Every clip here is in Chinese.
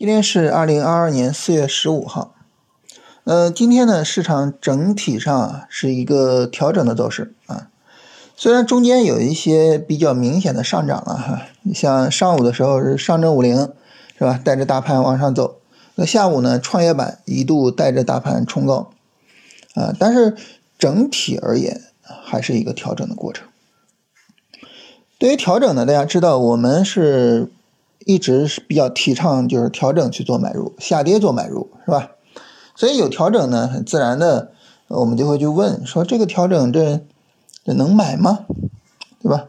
今天是二零二二年四月十五号，呃，今天呢，市场整体上是一个调整的走势啊，虽然中间有一些比较明显的上涨了哈，像上午的时候是上证五零是吧，带着大盘往上走，那下午呢，创业板一度带着大盘冲高啊，但是整体而言还是一个调整的过程。对于调整呢，大家知道我们是。一直是比较提倡就是调整去做买入，下跌做买入是吧？所以有调整呢，很自然的，我们就会去问说这个调整这这能买吗？对吧？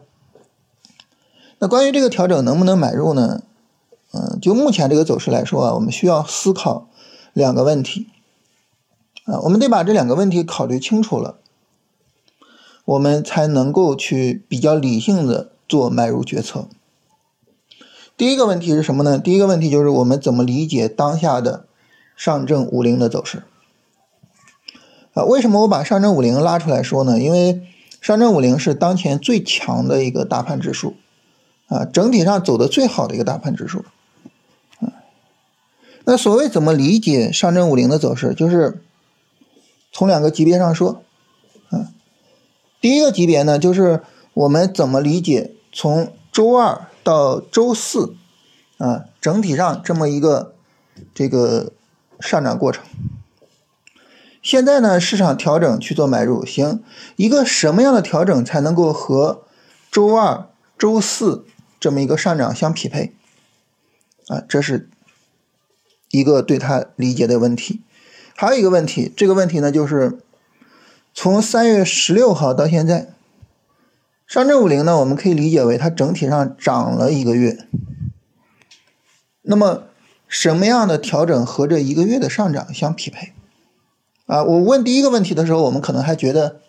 那关于这个调整能不能买入呢？嗯，就目前这个走势来说啊，我们需要思考两个问题啊，我们得把这两个问题考虑清楚了，我们才能够去比较理性的做买入决策。第一个问题是什么呢？第一个问题就是我们怎么理解当下的上证五零的走势啊？为什么我把上证五零拉出来说呢？因为上证五零是当前最强的一个大盘指数啊，整体上走的最好的一个大盘指数啊。那所谓怎么理解上证五零的走势，就是从两个级别上说啊。第一个级别呢，就是我们怎么理解从周二。到周四，啊，整体上这么一个这个上涨过程。现在呢，市场调整去做买入，行，一个什么样的调整才能够和周二、周四这么一个上涨相匹配？啊，这是一个对他理解的问题。还有一个问题，这个问题呢，就是从三月十六号到现在。上证五零呢，我们可以理解为它整体上涨了一个月。那么，什么样的调整和这一个月的上涨相匹配？啊，我问第一个问题的时候，我们可能还觉得，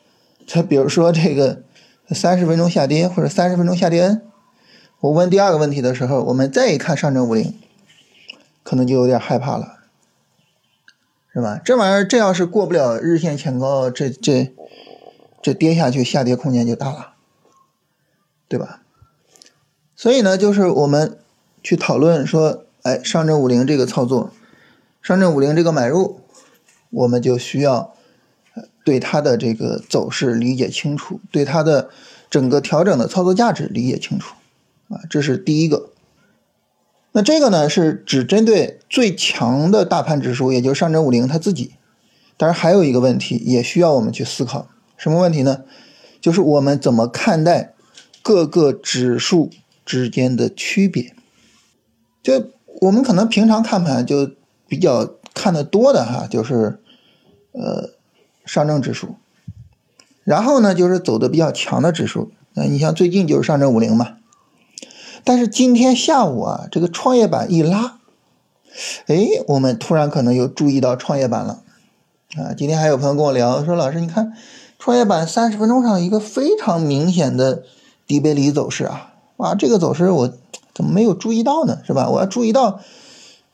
它比如说这个三十分钟下跌或者三十分钟下跌 N。我问第二个问题的时候，我们再一看上证五零，可能就有点害怕了，是吧？这玩意儿这要是过不了日线前高，这这这跌下去下跌空间就大了。对吧？所以呢，就是我们去讨论说，哎，上证五零这个操作，上证五零这个买入，我们就需要对它的这个走势理解清楚，对它的整个调整的操作价值理解清楚，啊，这是第一个。那这个呢，是只针对最强的大盘指数，也就是上证五零它自己。当然，还有一个问题也需要我们去思考，什么问题呢？就是我们怎么看待？各个指数之间的区别，就我们可能平常看盘就比较看的多的哈，就是呃上证指数，然后呢就是走的比较强的指数，那你像最近就是上证五零嘛，但是今天下午啊这个创业板一拉，哎，我们突然可能又注意到创业板了。啊，今天还有朋友跟我聊说老师你看创业板三十分钟上一个非常明显的。底背离走势啊，哇，这个走势我怎么没有注意到呢？是吧？我要注意到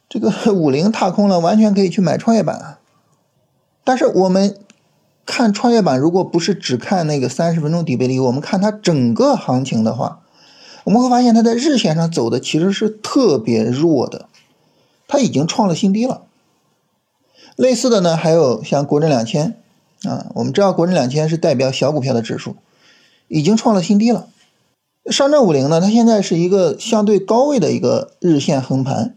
这个 五零踏空了，完全可以去买创业板啊。但是我们看创业板，如果不是只看那个三十分钟底背离，我们看它整个行情的话，我们会发现它在日线上走的其实是特别弱的，它已经创了新低了。类似的呢，还有像国证两千啊，我们知道国证两千是代表小股票的指数，已经创了新低了。上证五零呢，它现在是一个相对高位的一个日线横盘，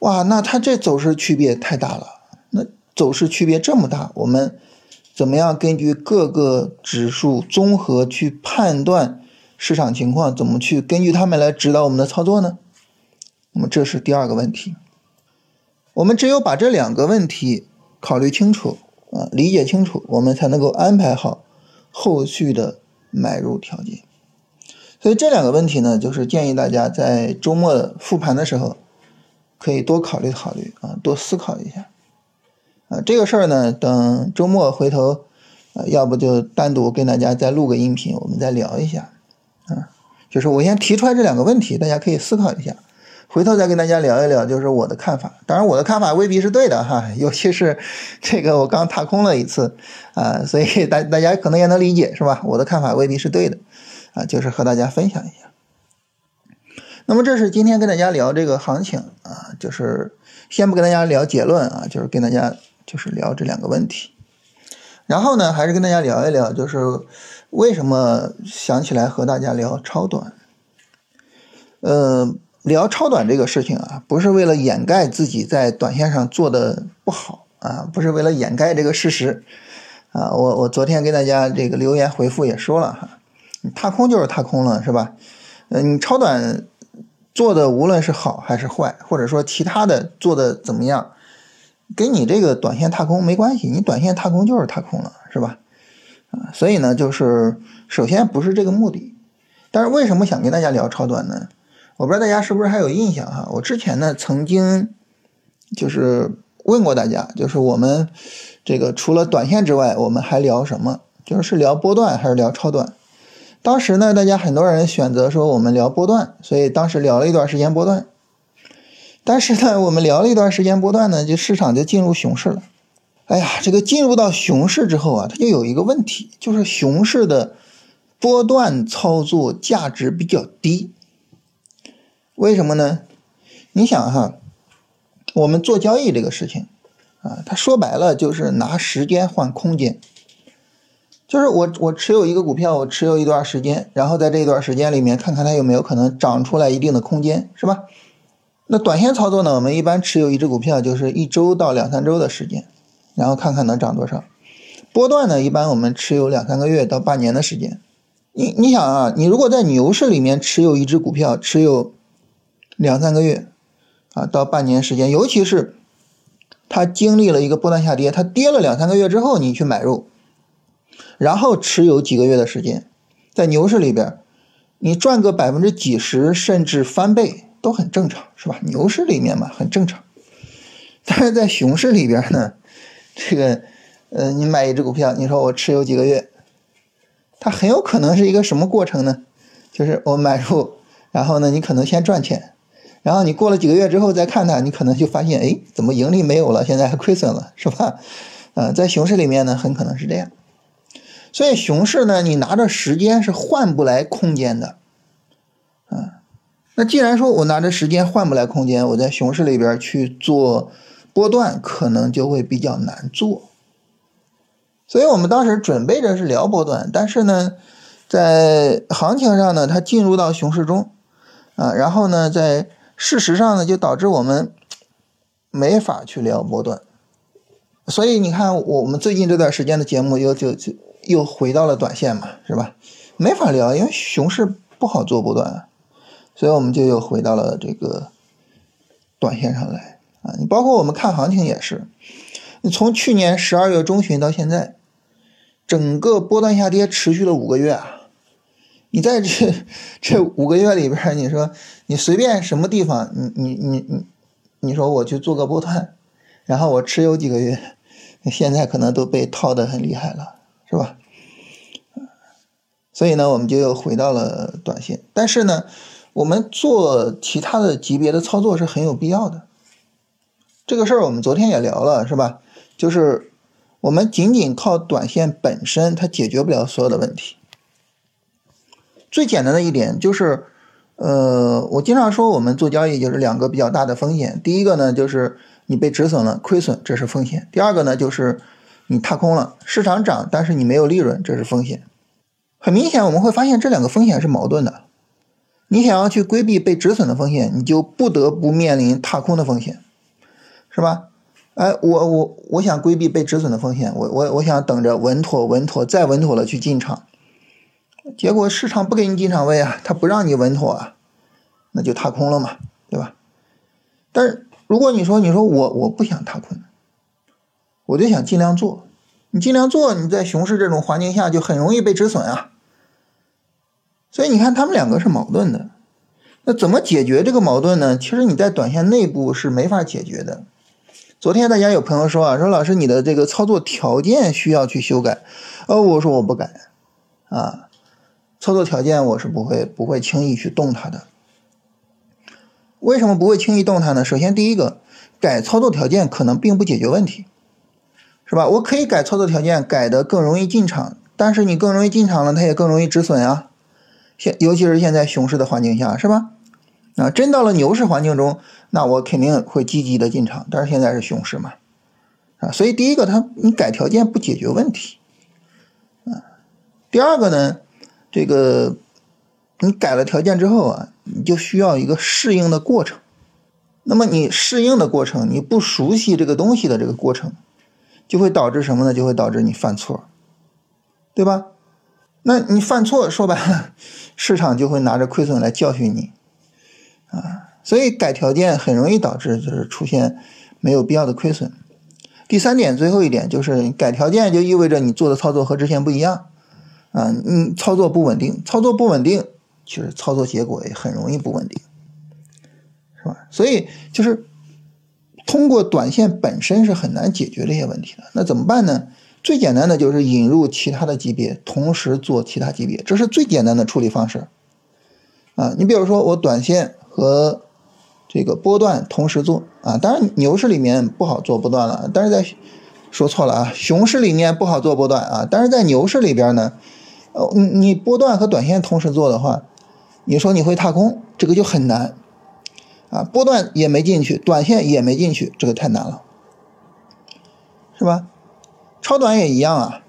哇，那它这走势区别太大了。那走势区别这么大，我们怎么样根据各个指数综合去判断市场情况？怎么去根据它们来指导我们的操作呢？那么这是第二个问题。我们只有把这两个问题考虑清楚啊，理解清楚，我们才能够安排好后续的买入条件。所以这两个问题呢，就是建议大家在周末复盘的时候，可以多考虑考虑啊，多思考一下啊。这个事儿呢，等周末回头，啊，要不就单独跟大家再录个音频，我们再聊一下啊。就是我先提出来这两个问题，大家可以思考一下，回头再跟大家聊一聊，就是我的看法。当然，我的看法未必是对的哈，尤其是这个我刚踏空了一次啊，所以大大家可能也能理解是吧？我的看法未必是对的。啊，就是和大家分享一下。那么这是今天跟大家聊这个行情啊，就是先不跟大家聊结论啊，就是跟大家就是聊这两个问题。然后呢，还是跟大家聊一聊，就是为什么想起来和大家聊超短。呃，聊超短这个事情啊，不是为了掩盖自己在短线上做的不好啊，不是为了掩盖这个事实啊。我我昨天跟大家这个留言回复也说了哈，踏空就是踏空了，是吧？嗯，你超短。做的无论是好还是坏，或者说其他的做的怎么样，跟你这个短线踏空没关系。你短线踏空就是踏空了，是吧？啊，所以呢，就是首先不是这个目的。但是为什么想跟大家聊超短呢？我不知道大家是不是还有印象哈？我之前呢曾经就是问过大家，就是我们这个除了短线之外，我们还聊什么？就是是聊波段还是聊超短？当时呢，大家很多人选择说我们聊波段，所以当时聊了一段时间波段。但是呢，我们聊了一段时间波段呢，就市场就进入熊市了。哎呀，这个进入到熊市之后啊，它就有一个问题，就是熊市的波段操作价值比较低。为什么呢？你想哈，我们做交易这个事情啊，它说白了就是拿时间换空间。就是我我持有一个股票，我持有一段时间，然后在这一段时间里面看看它有没有可能涨出来一定的空间，是吧？那短线操作呢，我们一般持有一只股票就是一周到两三周的时间，然后看看能涨多少。波段呢，一般我们持有两三个月到半年的时间。你你想啊，你如果在牛市里面持有一只股票，持有两三个月啊到半年时间，尤其是它经历了一个波段下跌，它跌了两三个月之后，你去买入。然后持有几个月的时间，在牛市里边，你赚个百分之几十甚至翻倍都很正常，是吧？牛市里面嘛，很正常。但是在熊市里边呢，这个，呃，你买一只股票，你说我持有几个月，它很有可能是一个什么过程呢？就是我买入，然后呢，你可能先赚钱，然后你过了几个月之后再看它，你可能就发现，哎，怎么盈利没有了？现在还亏损了，是吧？呃，在熊市里面呢，很可能是这样。所以熊市呢，你拿着时间是换不来空间的，啊，那既然说我拿着时间换不来空间，我在熊市里边去做波段，可能就会比较难做。所以我们当时准备着是聊波段，但是呢，在行情上呢，它进入到熊市中，啊，然后呢，在事实上呢，就导致我们没法去聊波段。所以你看，我们最近这段时间的节目又就就。又回到了短线嘛，是吧？没法聊，因为熊市不好做波段，所以我们就又回到了这个短线上来啊。你包括我们看行情也是，你从去年十二月中旬到现在，整个波段下跌持续了五个月啊。你在这这五个月里边，你说你随便什么地方，你你你你，你说我去做个波段，然后我持有几个月，现在可能都被套的很厉害了。是吧？所以呢，我们就又回到了短线。但是呢，我们做其他的级别的操作是很有必要的。这个事儿我们昨天也聊了，是吧？就是我们仅仅靠短线本身，它解决不了所有的问题。最简单的一点就是，呃，我经常说我们做交易就是两个比较大的风险。第一个呢，就是你被止损了，亏损，这是风险。第二个呢，就是你踏空了，市场涨，但是你没有利润，这是风险。很明显，我们会发现这两个风险是矛盾的。你想要去规避被止损的风险，你就不得不面临踏空的风险，是吧？哎，我我我想规避被止损的风险，我我我想等着稳妥稳妥再稳妥了去进场，结果市场不给你进场位啊，他不让你稳妥啊，那就踏空了嘛，对吧？但是如果你说你说我我不想踏空。我就想尽量做，你尽量做，你在熊市这种环境下就很容易被止损啊。所以你看，他们两个是矛盾的。那怎么解决这个矛盾呢？其实你在短线内部是没法解决的。昨天大家有朋友说啊，说老师你的这个操作条件需要去修改。哦，我说我不改啊，操作条件我是不会不会轻易去动它的。为什么不会轻易动它呢？首先第一个，改操作条件可能并不解决问题。是吧？我可以改操作条件，改的更容易进场，但是你更容易进场了，它也更容易止损啊。现尤其是现在熊市的环境下，是吧？啊，真到了牛市环境中，那我肯定会积极的进场。但是现在是熊市嘛，啊，所以第一个，它你改条件不解决问题，啊，第二个呢，这个你改了条件之后啊，你就需要一个适应的过程。那么你适应的过程，你不熟悉这个东西的这个过程，就会导致什么呢？就会导致你犯错，对吧？那你犯错，说白了，市场就会拿着亏损来教训你。啊，所以改条件很容易导致就是出现没有必要的亏损。第三点，最后一点就是改条件就意味着你做的操作和之前不一样，啊，你操作不稳定，操作不稳定，其实操作结果也很容易不稳定，是吧？所以就是通过短线本身是很难解决这些问题的。那怎么办呢？最简单的就是引入其他的级别，同时做其他级别，这是最简单的处理方式。啊，你比如说我短线。和这个波段同时做啊，当然牛市里面不好做波段了，但是在说错了啊，熊市里面不好做波段啊，但是在牛市里边呢，呃，你你波段和短线同时做的话，你说你会踏空，这个就很难啊，波段也没进去，短线也没进去，这个太难了，是吧？超短也一样啊，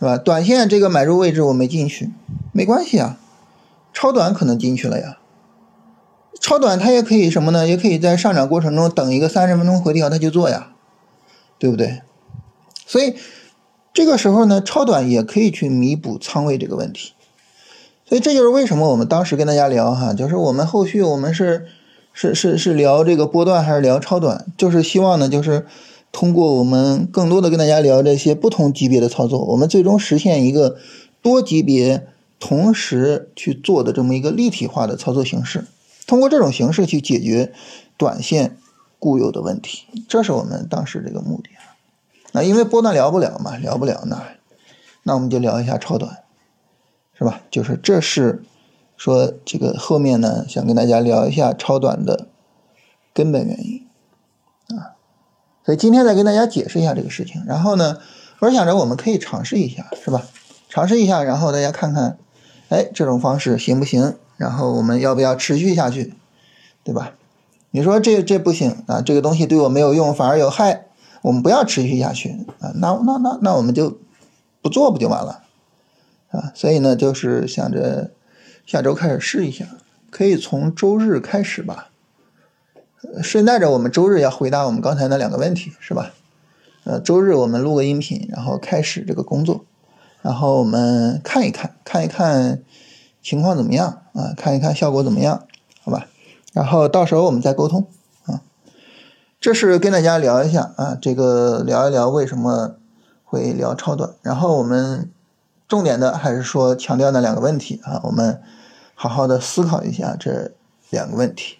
是吧？短线这个买入位置我没进去，没关系啊，超短可能进去了呀。超短它也可以什么呢？也可以在上涨过程中等一个三十分钟回调，它就做呀，对不对？所以这个时候呢，超短也可以去弥补仓位这个问题。所以这就是为什么我们当时跟大家聊哈，就是我们后续我们是是是是聊这个波段还是聊超短，就是希望呢，就是通过我们更多的跟大家聊这些不同级别的操作，我们最终实现一个多级别同时去做的这么一个立体化的操作形式。通过这种形式去解决短线固有的问题，这是我们当时这个目的啊。那因为波段聊不了嘛，聊不了那，那我们就聊一下超短，是吧？就是这是说这个后面呢，想跟大家聊一下超短的根本原因啊。所以今天再跟大家解释一下这个事情。然后呢，我想着我们可以尝试一下，是吧？尝试一下，然后大家看看，哎，这种方式行不行？然后我们要不要持续下去，对吧？你说这这不行啊，这个东西对我没有用，反而有害，我们不要持续下去啊。那那那那我们就不做不就完了啊？所以呢，就是想着下周开始试一下，可以从周日开始吧。顺带着我们周日要回答我们刚才那两个问题，是吧？呃，周日我们录个音频，然后开始这个工作，然后我们看一看，看一看。情况怎么样啊？看一看效果怎么样，好吧？然后到时候我们再沟通啊。这是跟大家聊一下啊，这个聊一聊为什么会聊超短。然后我们重点的还是说强调那两个问题啊，我们好好的思考一下这两个问题。